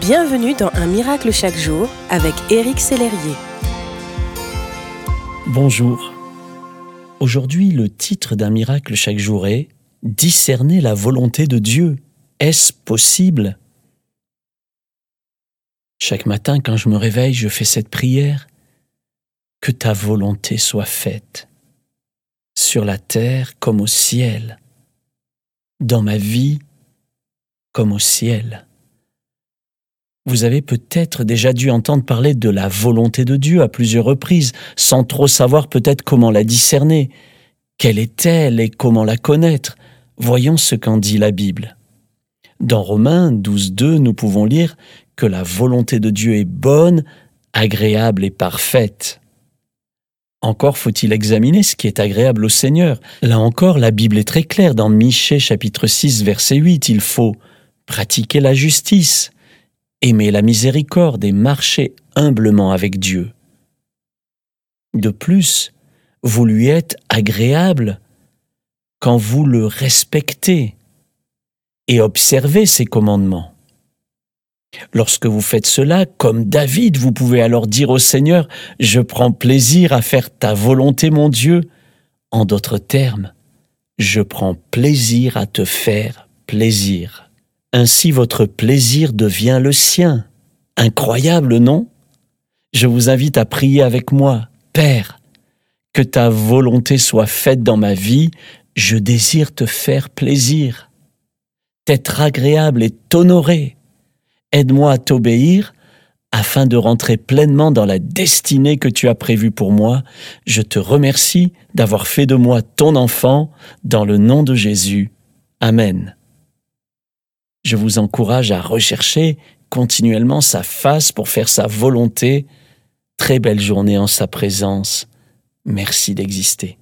Bienvenue dans Un miracle chaque jour avec Éric Sellerier. Bonjour. Aujourd'hui, le titre d'un miracle chaque jour est Discerner la volonté de Dieu. Est-ce possible? Chaque matin, quand je me réveille, je fais cette prière. Que ta volonté soit faite, sur la terre comme au ciel, dans ma vie comme au ciel. Vous avez peut-être déjà dû entendre parler de la volonté de Dieu à plusieurs reprises, sans trop savoir peut-être comment la discerner. Quelle est-elle et comment la connaître? Voyons ce qu'en dit la Bible. Dans Romains 12.2, nous pouvons lire que la volonté de Dieu est bonne, agréable et parfaite. Encore faut-il examiner ce qui est agréable au Seigneur. Là encore, la Bible est très claire. Dans Michée chapitre 6 verset 8, il faut pratiquer la justice, aimer la miséricorde et marcher humblement avec Dieu. De plus, vous lui êtes agréable quand vous le respectez et observez ses commandements. Lorsque vous faites cela, comme David, vous pouvez alors dire au Seigneur, Je prends plaisir à faire ta volonté, mon Dieu. En d'autres termes, je prends plaisir à te faire plaisir. Ainsi votre plaisir devient le sien. Incroyable, non? Je vous invite à prier avec moi. Père, que ta volonté soit faite dans ma vie, je désire te faire plaisir, t'être agréable et t'honorer. Aide-moi à t'obéir afin de rentrer pleinement dans la destinée que tu as prévue pour moi. Je te remercie d'avoir fait de moi ton enfant, dans le nom de Jésus. Amen je vous encourage à rechercher continuellement sa face pour faire sa volonté. Très belle journée en sa présence. Merci d'exister.